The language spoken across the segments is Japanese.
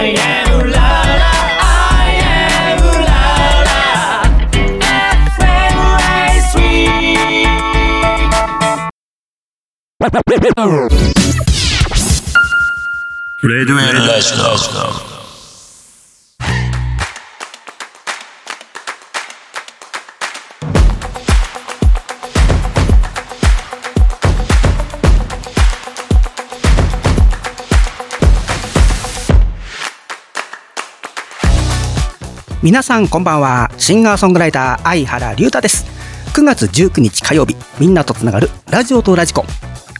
I am ooh la la. I am ooh la la. FMI Sweet. Red Red Red 皆さんこんばんは。シンガーソングライター相原龍太です。9月19日火曜日みんなとつながるラジオとラジコ。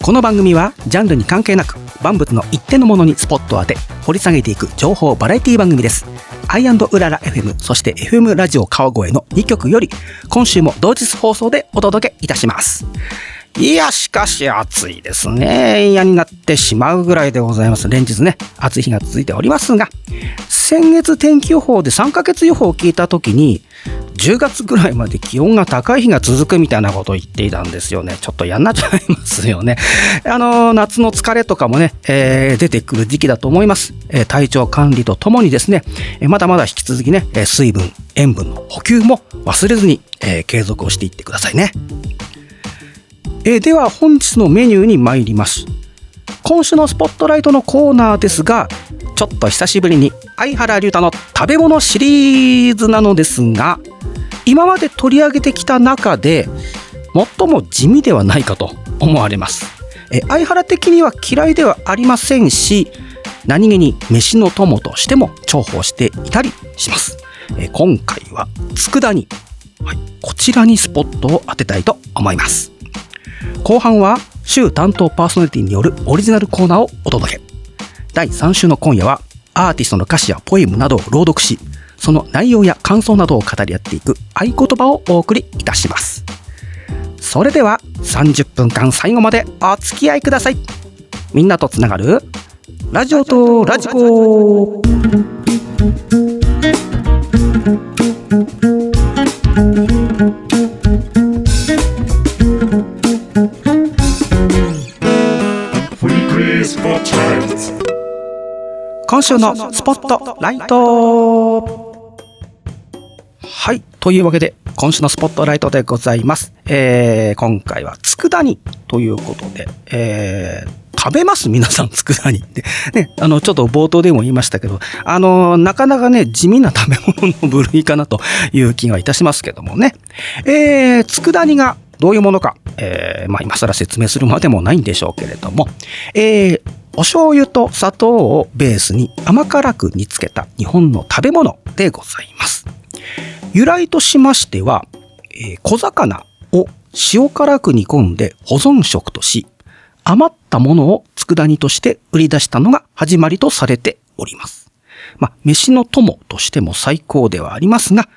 この番組はジャンルに関係なく万物の一定のものにスポットを当て掘り下げていく情報バラエティ番組です。アイウララ FM そして FM ラジオ川越の2曲より今週も同日放送でお届けいたします。いや、しかし暑いですね。嫌になってしまうぐらいでございます。連日ね、暑い日が続いておりますが、先月天気予報で3ヶ月予報を聞いた時に、10月ぐらいまで気温が高い日が続くみたいなことを言っていたんですよね。ちょっと嫌になっちゃいますよね。あの、夏の疲れとかもね、えー、出てくる時期だと思います。えー、体調管理とともにですね、え、まだまだ引き続きね、水分、塩分の補給も忘れずに、えー、継続をしていってくださいね。えでは本日のメニューに参ります。今週のスポットライトのコーナーですがちょっと久しぶりに相原龍太の食べ物シリーズなのですが今まで取り上げてきた中で最も地味ではないかと思われます。え相原的には嫌いではありませんし何気に飯の友としても重宝していたりします。え今回は佃煮、はい、こちらにスポットを当てたいと思います。後半は週担当パーソナリティによるオリジナルコーナーをお届け。第3週の今夜はアーティストの歌詞やポエムなどを朗読しその内容や感想などを語り合っていく合言葉をお送りいたします。それでは30分間最後までお付き合いください。みんなとつながるラジオとラジコ。今週のスポットライトはい。というわけで、今週のスポットライトでございます。えー、今回は、佃煮ということで、えー、食べます？皆さん、佃煮って。ね、あの、ちょっと冒頭でも言いましたけど、あの、なかなかね、地味な食べ物の部類かなという気がいたしますけどもね。えー、佃煮がどういうものか、えー、まあ、今更説明するまでもないんでしょうけれども、えー、お醤油と砂糖をベースに甘辛く煮つけた日本の食べ物でございます。由来としましては、えー、小魚を塩辛く煮込んで保存食とし、余ったものを佃煮として売り出したのが始まりとされております。まあ、飯の友としても最高ではありますが、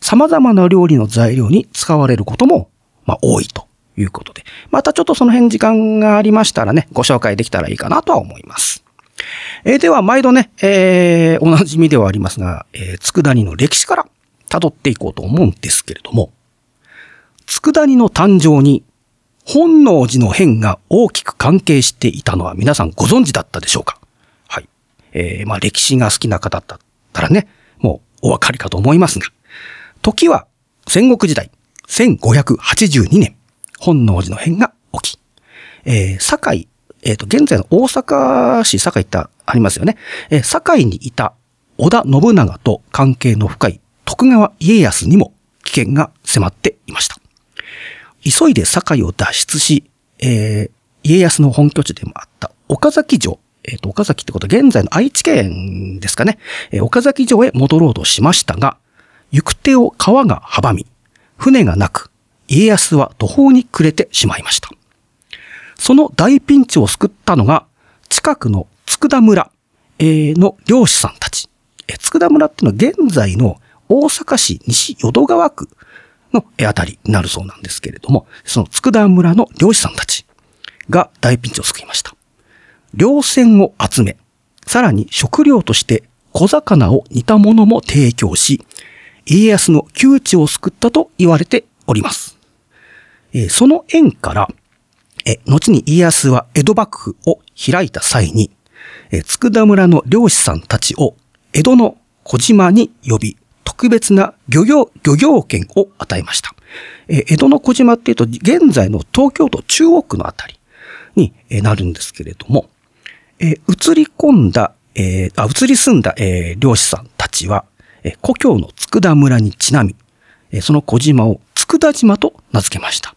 様々な料理の材料に使われることも、まあ、多いということで、またちょっとその辺時間がありましたらね、ご紹介できたらいいかなとは思います。えー、では、毎度ね、えー、おなじみではありますが、えー、佃煮の歴史から辿っていこうと思うんですけれども、佃煮の誕生に本能寺の変が大きく関係していたのは皆さんご存知だったでしょうか？はい。えー、まあ歴史が好きな方だったらね、もうお分かりかと思いますが、時は戦国時代、1582年、本能寺の変が起き、えー、堺、えっ、ー、と、現在の大阪市堺ってありますよね。えー、堺にいた織田信長と関係の深い徳川家康にも危険が迫っていました。急いで堺を脱出し、えー、家康の本拠地でもあった岡崎城、えっ、ー、と、岡崎ってことは現在の愛知県ですかね、えー、岡崎城へ戻ろうとしましたが、行く手を川が阻み、船がなく、家康は途方に暮れてしまいました。その大ピンチを救ったのが、近くの佃村の漁師さんたち。佃村っていうのは現在の大阪市西淀川区のあたりになるそうなんですけれども、その佃村の漁師さんたちが大ピンチを救いました。漁船を集め、さらに食料として小魚を煮たものも提供し、家康の窮地を救ったと言われております。えその縁から、え後に家康は江戸幕府を開いた際に、え佃村の漁師さんたちを江戸の小島に呼び、特別な漁業、漁業権を与えました。え江戸の小島っていうと、現在の東京都中央区のあたりにえなるんですけれども、え移り込んだ、えあ、移り住んだ、え漁師さんたちは、え故郷の佃村にちなみ、えその小島を佃島と名付けました。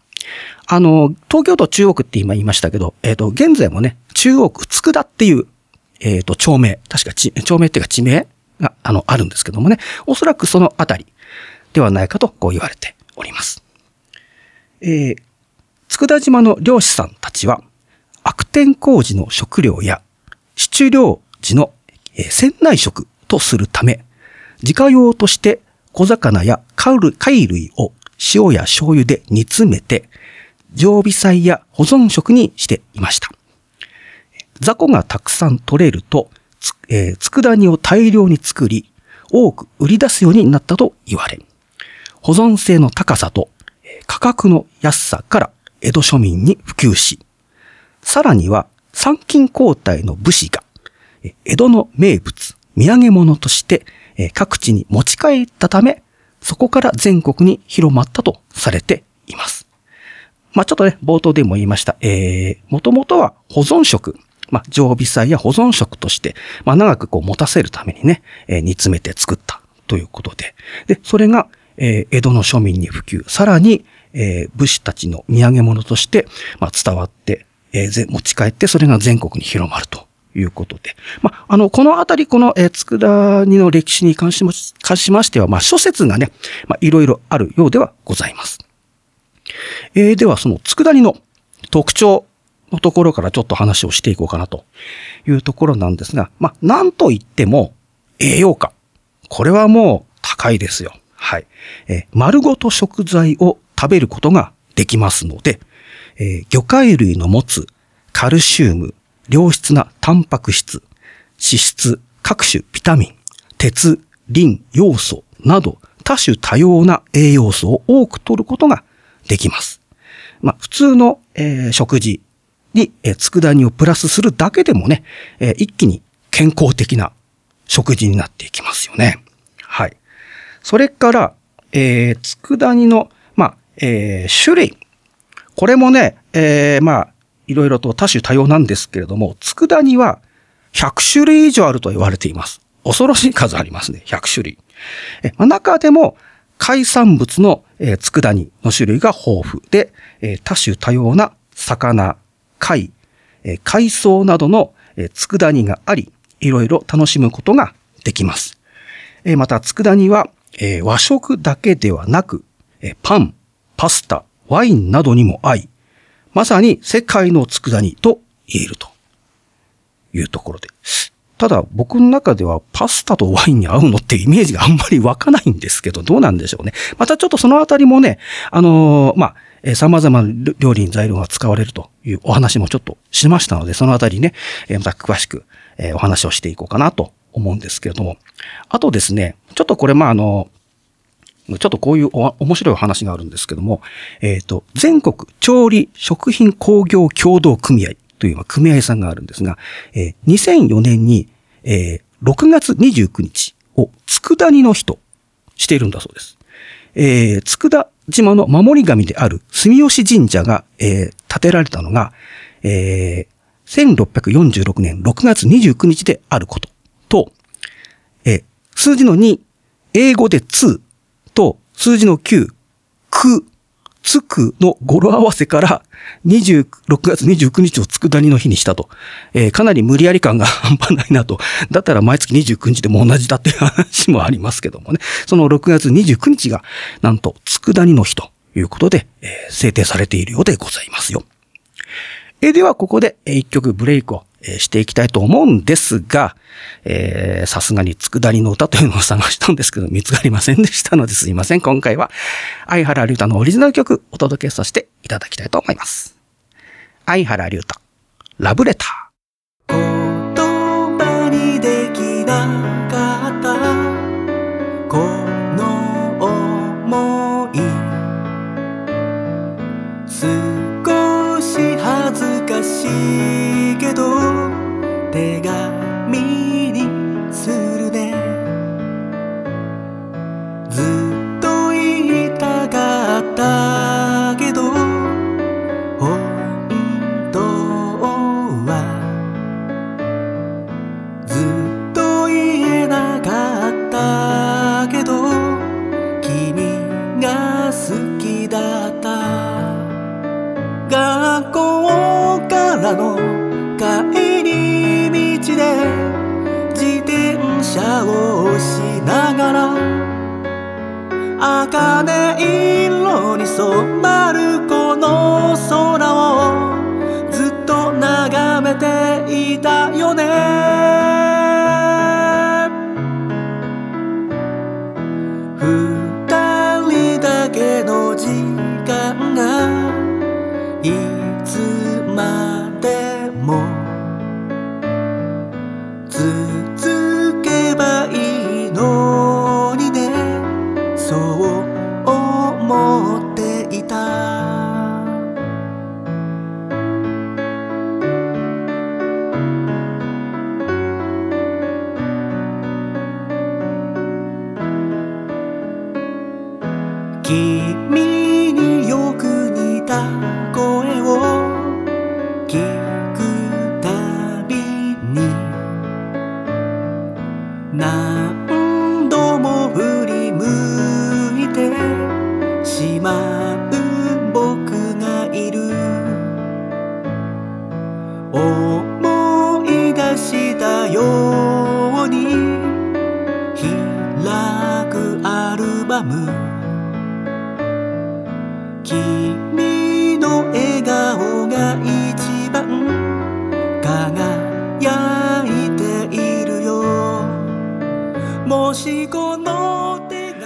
あの、東京都中央区って今言いましたけど、えっ、と、現在もね、中央区佃っていう、えっ、と、町名、確か地、町名っていうか地名が、あの、あるんですけどもね、おそらくそのあたりではないかと、こう言われております。えー、佃島の漁師さんたちは、悪天候時の食料や、出漁時の、えー船内食とするため、自家用として小魚や貝類を塩や醤油で煮詰めて、常備菜や保存食にしていました。雑魚がたくさん取れると、つえー佃煮を大量に作り、多く売り出すようになったと言われ、保存性の高さと価格の安さから江戸庶民に普及し、さらには参勤交代の武士が、江戸の名物、土産物として各地に持ち帰ったため、そこから全国に広まったとされています。まあ、ちょっとね、冒頭でも言いました。えー、もともとは保存食。まあ、常備菜や保存食として、まあ、長くこう持たせるためにね、えー煮詰めて作ったということで。で、それが、えー江戸の庶民に普及。さらに、えー武士たちの土産物として、まあ、伝わって、えー持ち帰って、それが全国に広まると。いうことで。まあ、の、このあたり、この、えー、佃煮の歴史に関しまし関しましては、まあ、諸説がね、まあ、いろいろあるようではございます。えーでは、その佃煮の特徴のところからちょっと話をしていこうかなというところなんですが、まあ、なんといっても栄養価。これはもう高いですよ。はい。えー丸ごと食材を食べることができますので、えー魚介類の持つカルシウム、良質なタンパク質、脂質、各種ビタミン、鉄、リン、要素など多種多様な栄養素を多く取ることができます。まあ、普通の、えー食事に、えー、佃煮をプラスするだけでもね、えー一気に健康的な食事になっていきますよね。はい。それから、えー、佃煮の、まあ、えー種類。これもね、えーまあ、いろいろと多種多様なんですけれども、佃煮は100種類以上あると言われています。恐ろしい数ありますね。100種類。え中でも、海産物の、えー、佃煮の種類が豊富で、えー多種多様な魚、貝、えー海藻などの、えー佃煮があり、いろいろ楽しむことができます。えーまた、佃煮は、えー和食だけではなく、えーパン、パスタ、ワインなどにも合い、まさに世界の佃煮と言えるというところで。ただ僕の中ではパスタとワインに合うのってイメージがあんまり湧かないんですけど、どうなんでしょうね。またちょっとそのあたりもね、あのーまあ、えー様々な料理に材料が使われるというお話もちょっとしましたので、そのあたりね、えまた詳しく、えお話をしていこうかなと思うんですけれども。あとですね、ちょっとこれまああの、ちょっとこういうお面白い話があるんですけども、えっ、と、全国調理食品工業協同組合という組合さんがあるんですが、えー2004年に、えー6月29日を佃煮の日としているんだそうです。えー、佃島の守り神である住吉神社が、えー建てられたのが、えー1646年6月29日であることと、えー数字の2、英語で2数字の9、く、つくの語呂合わせから26月29日を佃煮の日にしたと。えーかなり無理やり感が 半端ないなと。だったら毎月29日でも同じだっていう話もありますけどもね。その6月29日がなんと佃煮の日ということで、えー制定されているようでございますよ。えーでは、ここでえー一曲ブレイクをえしていきたいと思うんですが、えさすがに佃りの歌というのを探したんですけど、見つかりませんでしたのですいません。今回は、相原龍太のオリジナル曲お届けさせていただきたいと思います。相原龍太、ラブレター。言葉にできない君が好きだった。学校からの帰り道で自転車を押しながら茜色に染まるこの空。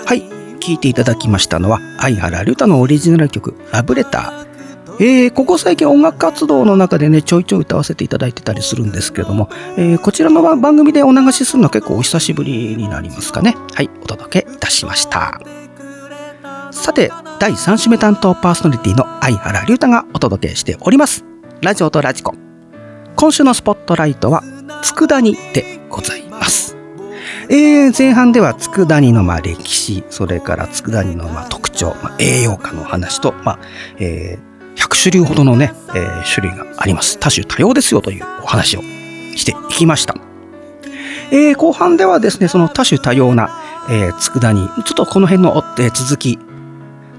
はい。聴いていただきましたのは、相原龍太のオリジナル曲、ラブレター。えー、ここ最近音楽活動の中でね、ちょいちょい歌わせていただいてたりするんですけれども、えーこちらの番組でお流しするのは結構お久しぶりになりますかね。はい、お届けいたしました。さて、第3週目担当パーソナリティの相原龍太がお届けしております。ラジオとラジコ。今週のスポットライトは、佃煮でございます。えー前半では佃煮のまあ歴史、それから佃煮のまあ特徴、まあ、栄養価の話と、まあえー100種類ほどのね、えー種類があります。多種多様ですよというお話をしていきました。えー後半ではですね、その多種多様な、えー、佃煮、ちょっとこの辺の、えー続き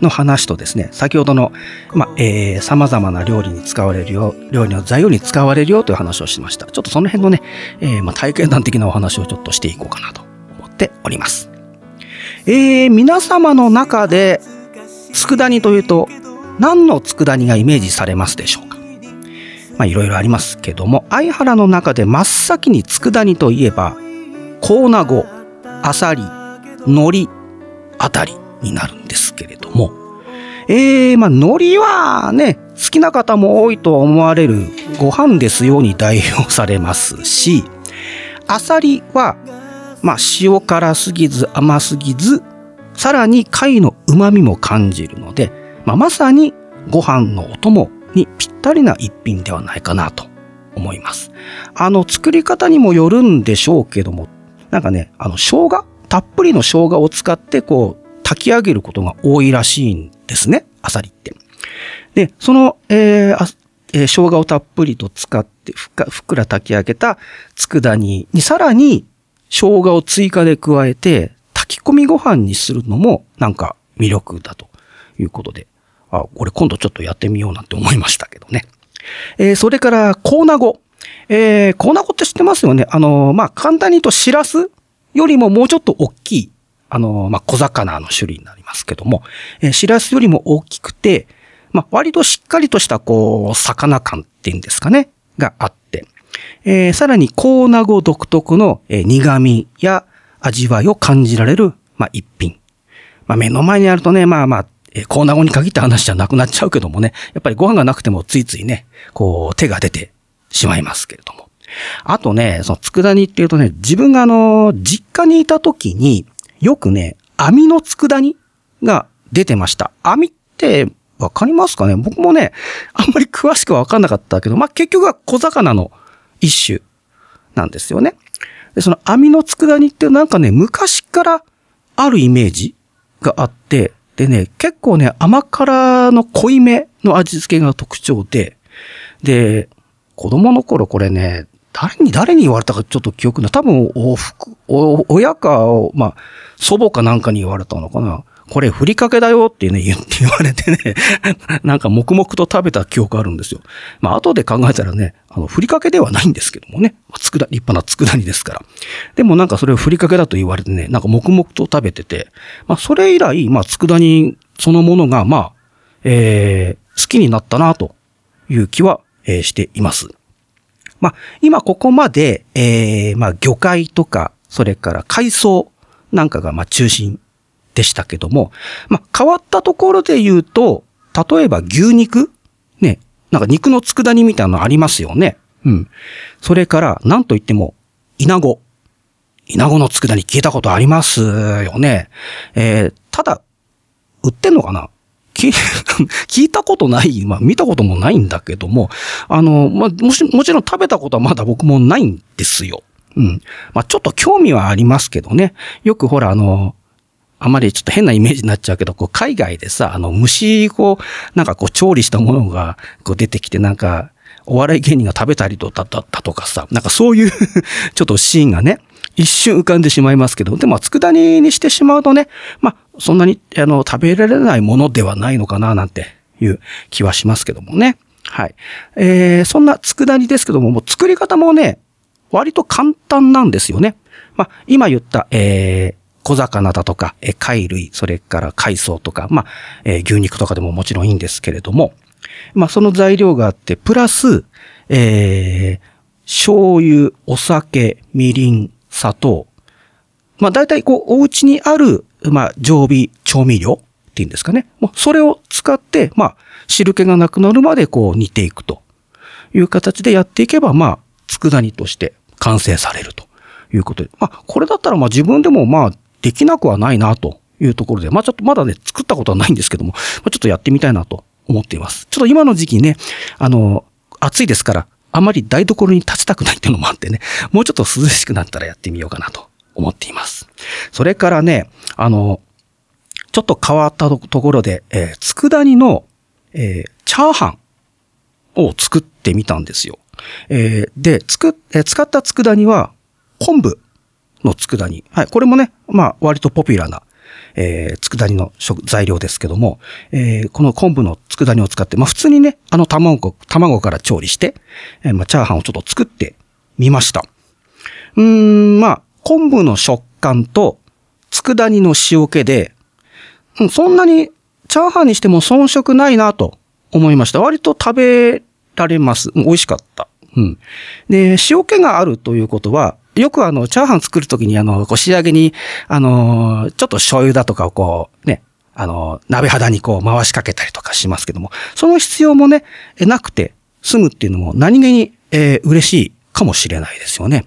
の話とですね、先ほどの、まあ、えー、様々な料理に使われるよ、料理の材料に使われるよという話をしました。ちょっとその辺のね、えー、まあ、体験談的なお話をちょっとしていこうかなと思っております。えー、皆様の中で、佃煮というと、何の佃煮がイメージされますでしょうか？まあ、いろいろありますけども、相原の中で真っ先に佃煮といえば、コーナゴ、アサリ、海苔あたりになるんですけれども、えー、まあ、海苔はね、好きな方も多いと思われるご飯ですように代表されますし、アサリは、まあ、塩辛すぎず甘すぎず、さらに貝の旨味も感じるので、まあ、まさにご飯のお供にぴったりな一品ではないかなと思います。あの、作り方にもよるんでしょうけども、なんかね、あの、生姜？たっぷりの生姜を使って、こう、炊き上げることが多いらしいんですね、アサリって。で、その、えーえー生姜をたっぷりと使ってふっか、ふっくら炊き上げた佃煮にさらに生姜を追加で加えて炊き込みご飯にするのもなんか魅力だということで、あ、これ今度ちょっとやってみようなんて思いましたけどね。えーそれから、コーナゴ。えー、コーナゴって知ってますよね？あのーまあ、簡単に言うとシラスよりももうちょっと大きい、あのまあ、小魚の種類になりますけども、えーシラスよりも大きくて、まあ、割としっかりとした、こう、魚感っていうんですかね、があって、えーさらに、コーナゴ独特の、えー苦味や味わいを感じられる、まあ、一品。まあ、目の前にあるとね、まあまあ、えーコーナゴに限った話じゃなくなっちゃうけどもね、やっぱりご飯がなくてもついついね、こう、手が出てしまいますけれども。あとね、その佃煮っていうとね、自分があの、実家にいた時に、よくね、網の佃煮が出てました。網って、わかりますかね？僕もね、あんまり詳しくはわかんなかったけど、まあ、結局は小魚の一種なんですよね。で、その網の佃煮ってなんかね、昔からあるイメージがあって、でね、結構ね、甘辛の濃いめの味付けが特徴で、で、子供の頃これね、誰に誰に言われたかちょっと記憶ない。多分、おふく、お、親か、まあ、祖母かなんかに言われたのかな。これ、ふりかけだよってね、言って 言われてね、なんか黙々と食べた記憶あるんですよ。まあ、後で考えたらね、あの、ふりかけではないんですけどもね、つくだ、立派な佃煮ですから。でもなんかそれをふりかけだと言われてね、なんか黙々と食べてて、まあ、それ以来、まあ、佃煮そのものが、まあ、えー、好きになったな、という気は、えー、しています。まあ、今ここまで、えー、まあ、魚介とか、それから海藻なんかが、まあ、中心でしたけども、まあ、変わったところで言うと、例えば牛肉ね、なんか肉の佃煮みたいなのありますよね。うん。それから、なんといっても、イナゴ。イナゴの佃煮聞いたことありますよね。えー、ただ、売ってんのかな？聞いたことない、まあ見たこともないんだけども、あの、まあもし、もちろん食べたことはまだ僕もないんですよ。うん。まあちょっと興味はありますけどね。よくほらあの、あまりちょっと変なイメージになっちゃうけど、こう海外でさ、あの虫をなんかこう調理したものがこう出てきてなんか、お笑い芸人が食べたりとだったとかさ、なんかそういう ちょっとシーンがね、一瞬浮かんでしまいますけど、でも、佃煮にしてしまうとね、まあ、そんなに、あの、食べられないものではないのかな、なんていう気はしますけどもね。はい。えー、そんな佃煮ですけども、もう作り方もね、割と簡単なんですよね。まあ、今言った、えー、小魚だとか、え貝類、それから海藻とか、まあ、えー、牛肉とかでももちろんいいんですけれども、まあ、その材料があって、プラス、えー、醤油、お酒、みりん、砂糖。まあ大体こう、お家にある、まあ常備調味料っていうんですかね。もうそれを使って、まあ汁気がなくなるまでこう煮ていくという形でやっていけば、まあ佃煮として完成されるということで。まあこれだったらまあ自分でもまあできなくはないなというところで、まあちょっとまだね、作ったことはないんですけども、まあ、ちょっとやってみたいなと思っています。ちょっと今の時期ね、あの、暑いですから、あまり台所に立ちたくないっていうのもあってね、もうちょっと涼しくなったらやってみようかなと思っています。それからね、あの、ちょっと変わったところで、えー、佃煮の、えー、チャーハンを作ってみたんですよ。えー、で、つく、えー、使った佃煮は、昆布の佃煮。はい、これもね、まあ、割とポピュラーなえー、佃煮の食材料ですけども、えー、この昆布の佃煮を使って、まあ普通にね、あの卵、卵から調理して、えー、まあチャーハンをちょっと作ってみました。うーん、まあ、昆布の食感と佃煮の塩気で、うん、そんなにチャーハンにしても遜色ないなと思いました。割と食べられます。美味しかった。うん。で、塩気があるということは、よくあの、チャーハン作るときにあの、こう仕上げに、あの、ちょっと醤油だとかをこう、ね、あの、鍋肌にこう回しかけたりとかしますけども、その必要もね、なくて済むっていうのも何気に、えー、嬉しいかもしれないですよね。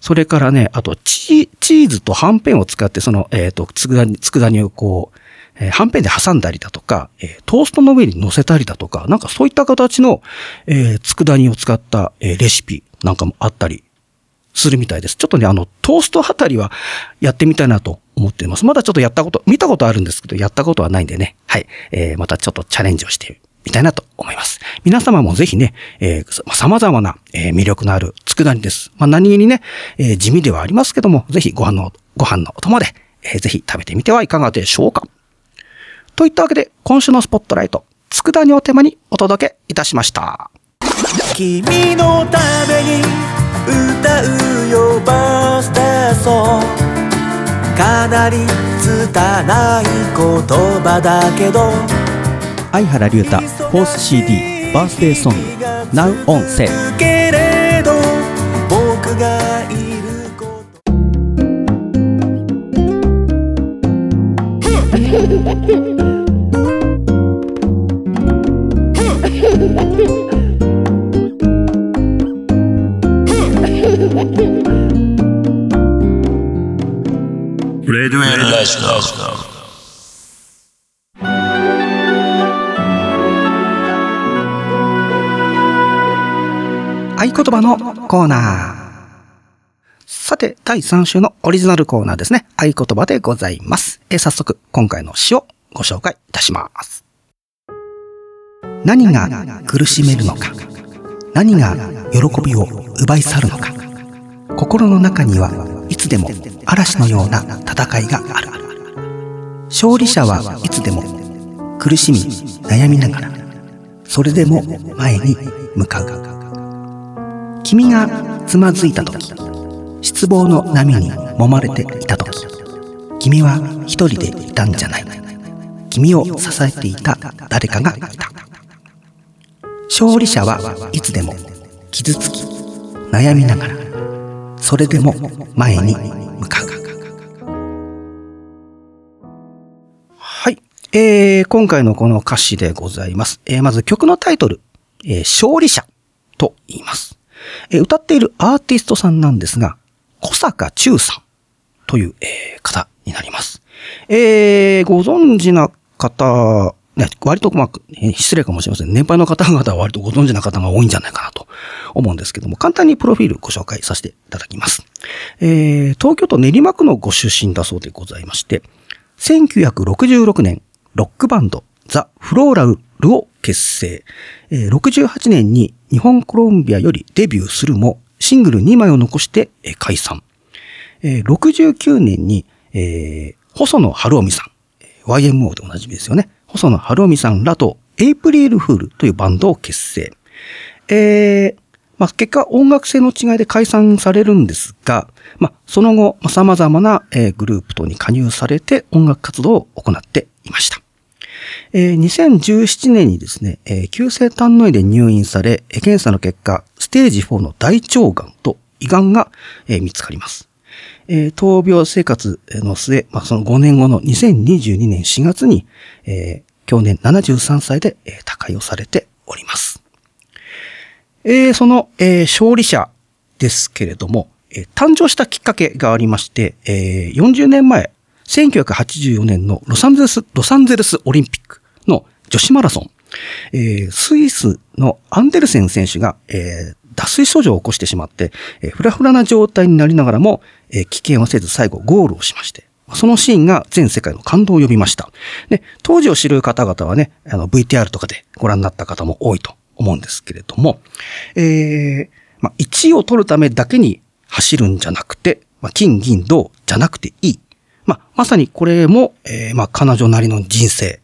それからね、あとチ、チーズとはんぺんを使って、その、えっ、ー、と、つくだ煮、つくだ煮をこう、えー、はんぺんで挟んだりだとか、えー、トーストの上に乗せたりだとか、なんかそういった形の、えー、佃煮を使った、えー、レシピなんかもあったりするみたいです。ちょっとね、あの、トーストあたりはやってみたいなと思っています。まだちょっとやったこと、見たことあるんですけど、やったことはないんでね。はい。えー、またちょっとチャレンジをしてみたいなと思います。皆様もぜひね、えー、様々な、えー、魅力のある佃煮です。まあ、何気にね、えー、地味ではありますけども、ぜひご飯の、ご飯のお供で、えー、ぜひ食べてみてはいかがでしょうか。といったわけで、今週のスポットライト、佃煮をテーマにお届けいたしました。君のために歌うよバースデーソン。かなり拙い言葉だけど。相原龍太フォース CD バースデーソン。グ Now on Sale けれど僕がいること レデュエルラジオ合言葉のコーナー。さて、第3週のオリジナルコーナーですね。合言葉でございます。え早速、今回の詩をご紹介いたします。何が苦しめるのか。何が喜びを奪い去るのか。心の中にはいつでも嵐のような戦いがある。勝利者はいつでも苦しみ悩みながらそれでも前に向かう。君がつまずいた時失望の波に揉まれていた時君は一人でいたんじゃない。君を支えていた誰かがいた。勝利者はいつでも傷つき悩みながらそれでも前に向かう。はい、えー、今回のこの歌詞でございます、えー、まず曲のタイトル、えー、勝利者と言います、えー、歌っているアーティストさんなんですが小坂忠さんという、えー、方になります。えー、ご存知な方、割と、まあ、失礼かもしれません。年配の方々は割とご存知な方が多いんじゃないかなと思うんですけども、簡単にプロフィールご紹介させていただきます。えー、東京都練馬区のご出身だそうでございまして、1966年、ロックバンド、ザ・フローラルを結成。68年に日本コロンビアよりデビューするも、シングル2枚を残して、解散。69年に、えー、細野晴臣さん、YMO でおなじみですよね。細野晴臣さんらと、エイプリールフールというバンドを結成。えー、まあ、結果音楽性の違いで解散されるんですが、まあ、その後、様々な、えー、グループ等に加入されて音楽活動を行っていました。えー、2017年にですね、えー、急性胆の炎で入院され、検査の結果、ステージ4の大腸がんと胃がんが、えー、見つかります。えー、闘病生活の末、まあ、その5年後の2022年4月に、えー、去年73歳で、えー、他界をされております。えー、その、えー、勝利者ですけれども、えー、誕生したきっかけがありまして、えー、40年前、1984年のロサンゼルス、ロサンゼルスオリンピックの女子マラソン、えー、スイスのアンデルセン選手が、えー、脱水症状を起こしてしまって、えー、フラフラな状態になりながらも、えー、危険をせず最後ゴールをしまして、そのシーンが全世界の感動を呼びました。で、当時を知る方々はね、あの VTR とかでご覧になった方も多いと思うんですけれども、えー、まあ、1位を取るためだけに走るんじゃなくて、まあ、金、銀、銅じゃなくていい。まあ、まさにこれも、えー、まあ、彼女なりの人生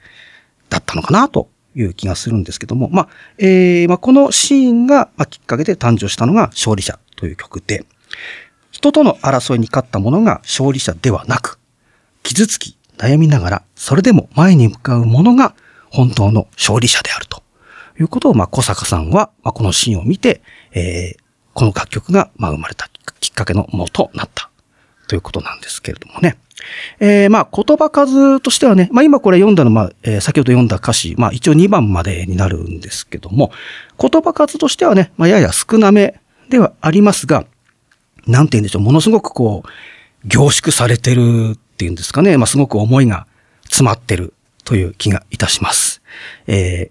だったのかなという気がするんですけども、まあ、えー、まあ、このシーンが、まあ、きっかけで誕生したのが勝利者という曲で、人との争いに勝った者が勝利者ではなく、傷つき、悩みながら、それでも前に向かう者が本当の勝利者であるということを、まあ、小坂さんは、まあ、このシーンを見て、えー、この楽曲が、まあ、生まれたきっかけのもとなった。ということなんですけれどもね。えー、まあ、言葉数としてはね、まあ今これ読んだのは、ま、え、先ほど読んだ歌詞、まあ一応2番までになるんですけども、言葉数としてはね、まあやや少なめではありますが、なんて言うんでしょう、ものすごくこう、凝縮されてるっていうんですかね、まあすごく思いが詰まってるという気がいたします。えー、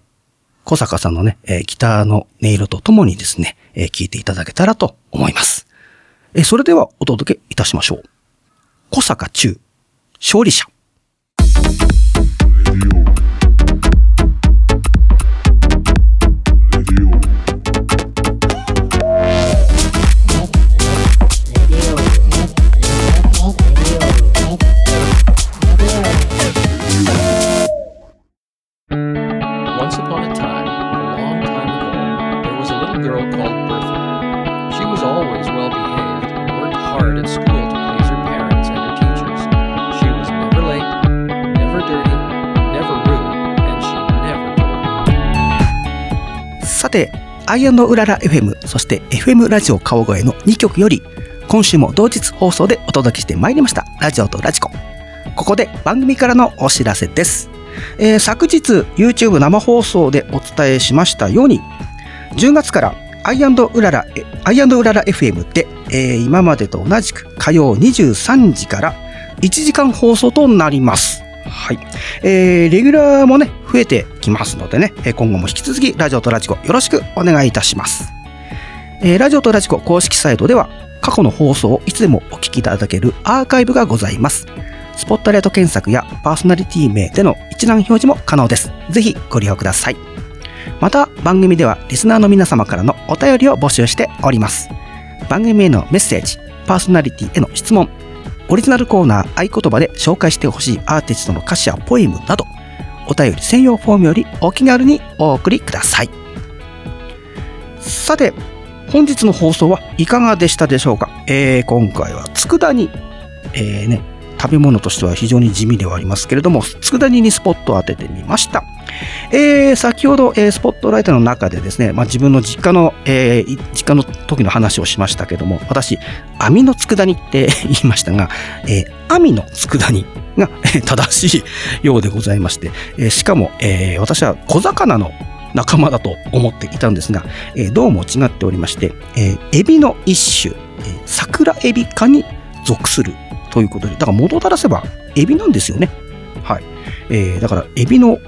小坂さんのね、えー、ギターの音色とともにですね、えー、聴いていただけたらと思います。え、それではお届けいたしましょう。小坂中、勝利者。Told. さて、アイウララ FM、そして FM ラジオ川越の2曲より、今週も同日放送でお届けしてまいりました、ラジオとラジコ。ここで番組からのお知らせです。えー昨日 YouTube 生放送でお伝えしましたように、10月からアイウララ、えアイウララ FM で、えー今までと同じく火曜23時から1時間放送となります。はい。えー、レギュラーもね、増えてきますのでね、今後も引き続きラジオとラジコよろしくお願いいたします。えーラジオとラジコ公式サイトでは過去の放送をいつでもお聞きいただけるアーカイブがございます。スポットライト検索やパーソナリティ名での一覧表示も可能です。ぜひご利用ください。また番組ではリスナーの皆様からのお便りを募集しております。番組へのメッセージ、パーソナリティへの質問、オリジナルコーナー合言葉で紹介してほしいアーティストの歌詞やポエムなど、お便り専用フォームよりお気軽にお送りください。さて、本日の放送はいかがでしたでしょうか、えー、今回は佃煮、えーね、食べ物としては非常に地味ではありますけれども、佃煮にスポットを当ててみました。えー、先ほど、えー、スポットライトの中でですね、まあ、自分の実家の、えー、実家の時の話をしましたけども、私、網の佃煮って 言いましたが、えー、網の佃煮が 正しいようでございまして、えー、しかも、えー、私は小魚の仲間だと思っていたんですが、えー、どうも違っておりまして、えー、エビの一種、えー、桜エビ科に属するということで、だから元たらせばエビなんですよね。はい。えー、だからエビの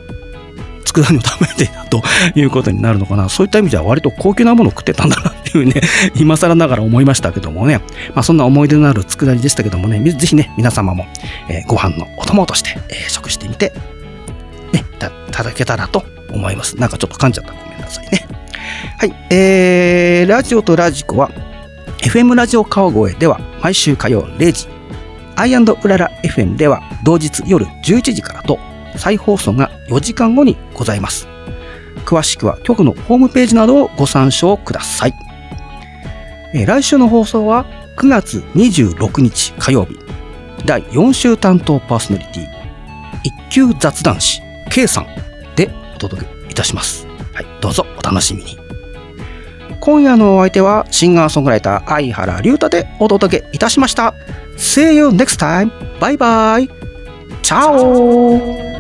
佃煮を食べてたということになるのかな。そういった意味では割と高級なものを食ってたんだなっていうね、今更ながら思いましたけどもね。まあそんな思い出のある佃煮でしたけどもね、ぜひね、皆様も、えー、ご飯のお供として、えー、食してみて、ね、いただけたらと思います。なんかちょっと噛んじゃったごめんなさいね。はい。えー、ラジオとラジコは、FM ラジオ川越では毎週火曜0時、アイウララ FM では同日夜11時からと再放送が4時間後にございます。詳しくは局のホームページなどをご参照ください。え、来週の放送は9月26日火曜日、第4週担当パーソナリティ、一級雑談師 K さんでお届けいたします。はい、どうぞお楽しみに。今夜のお相手はシンガーソングライター相原隆太でお届けいたしました。See you next time. Bye bye. Ciao.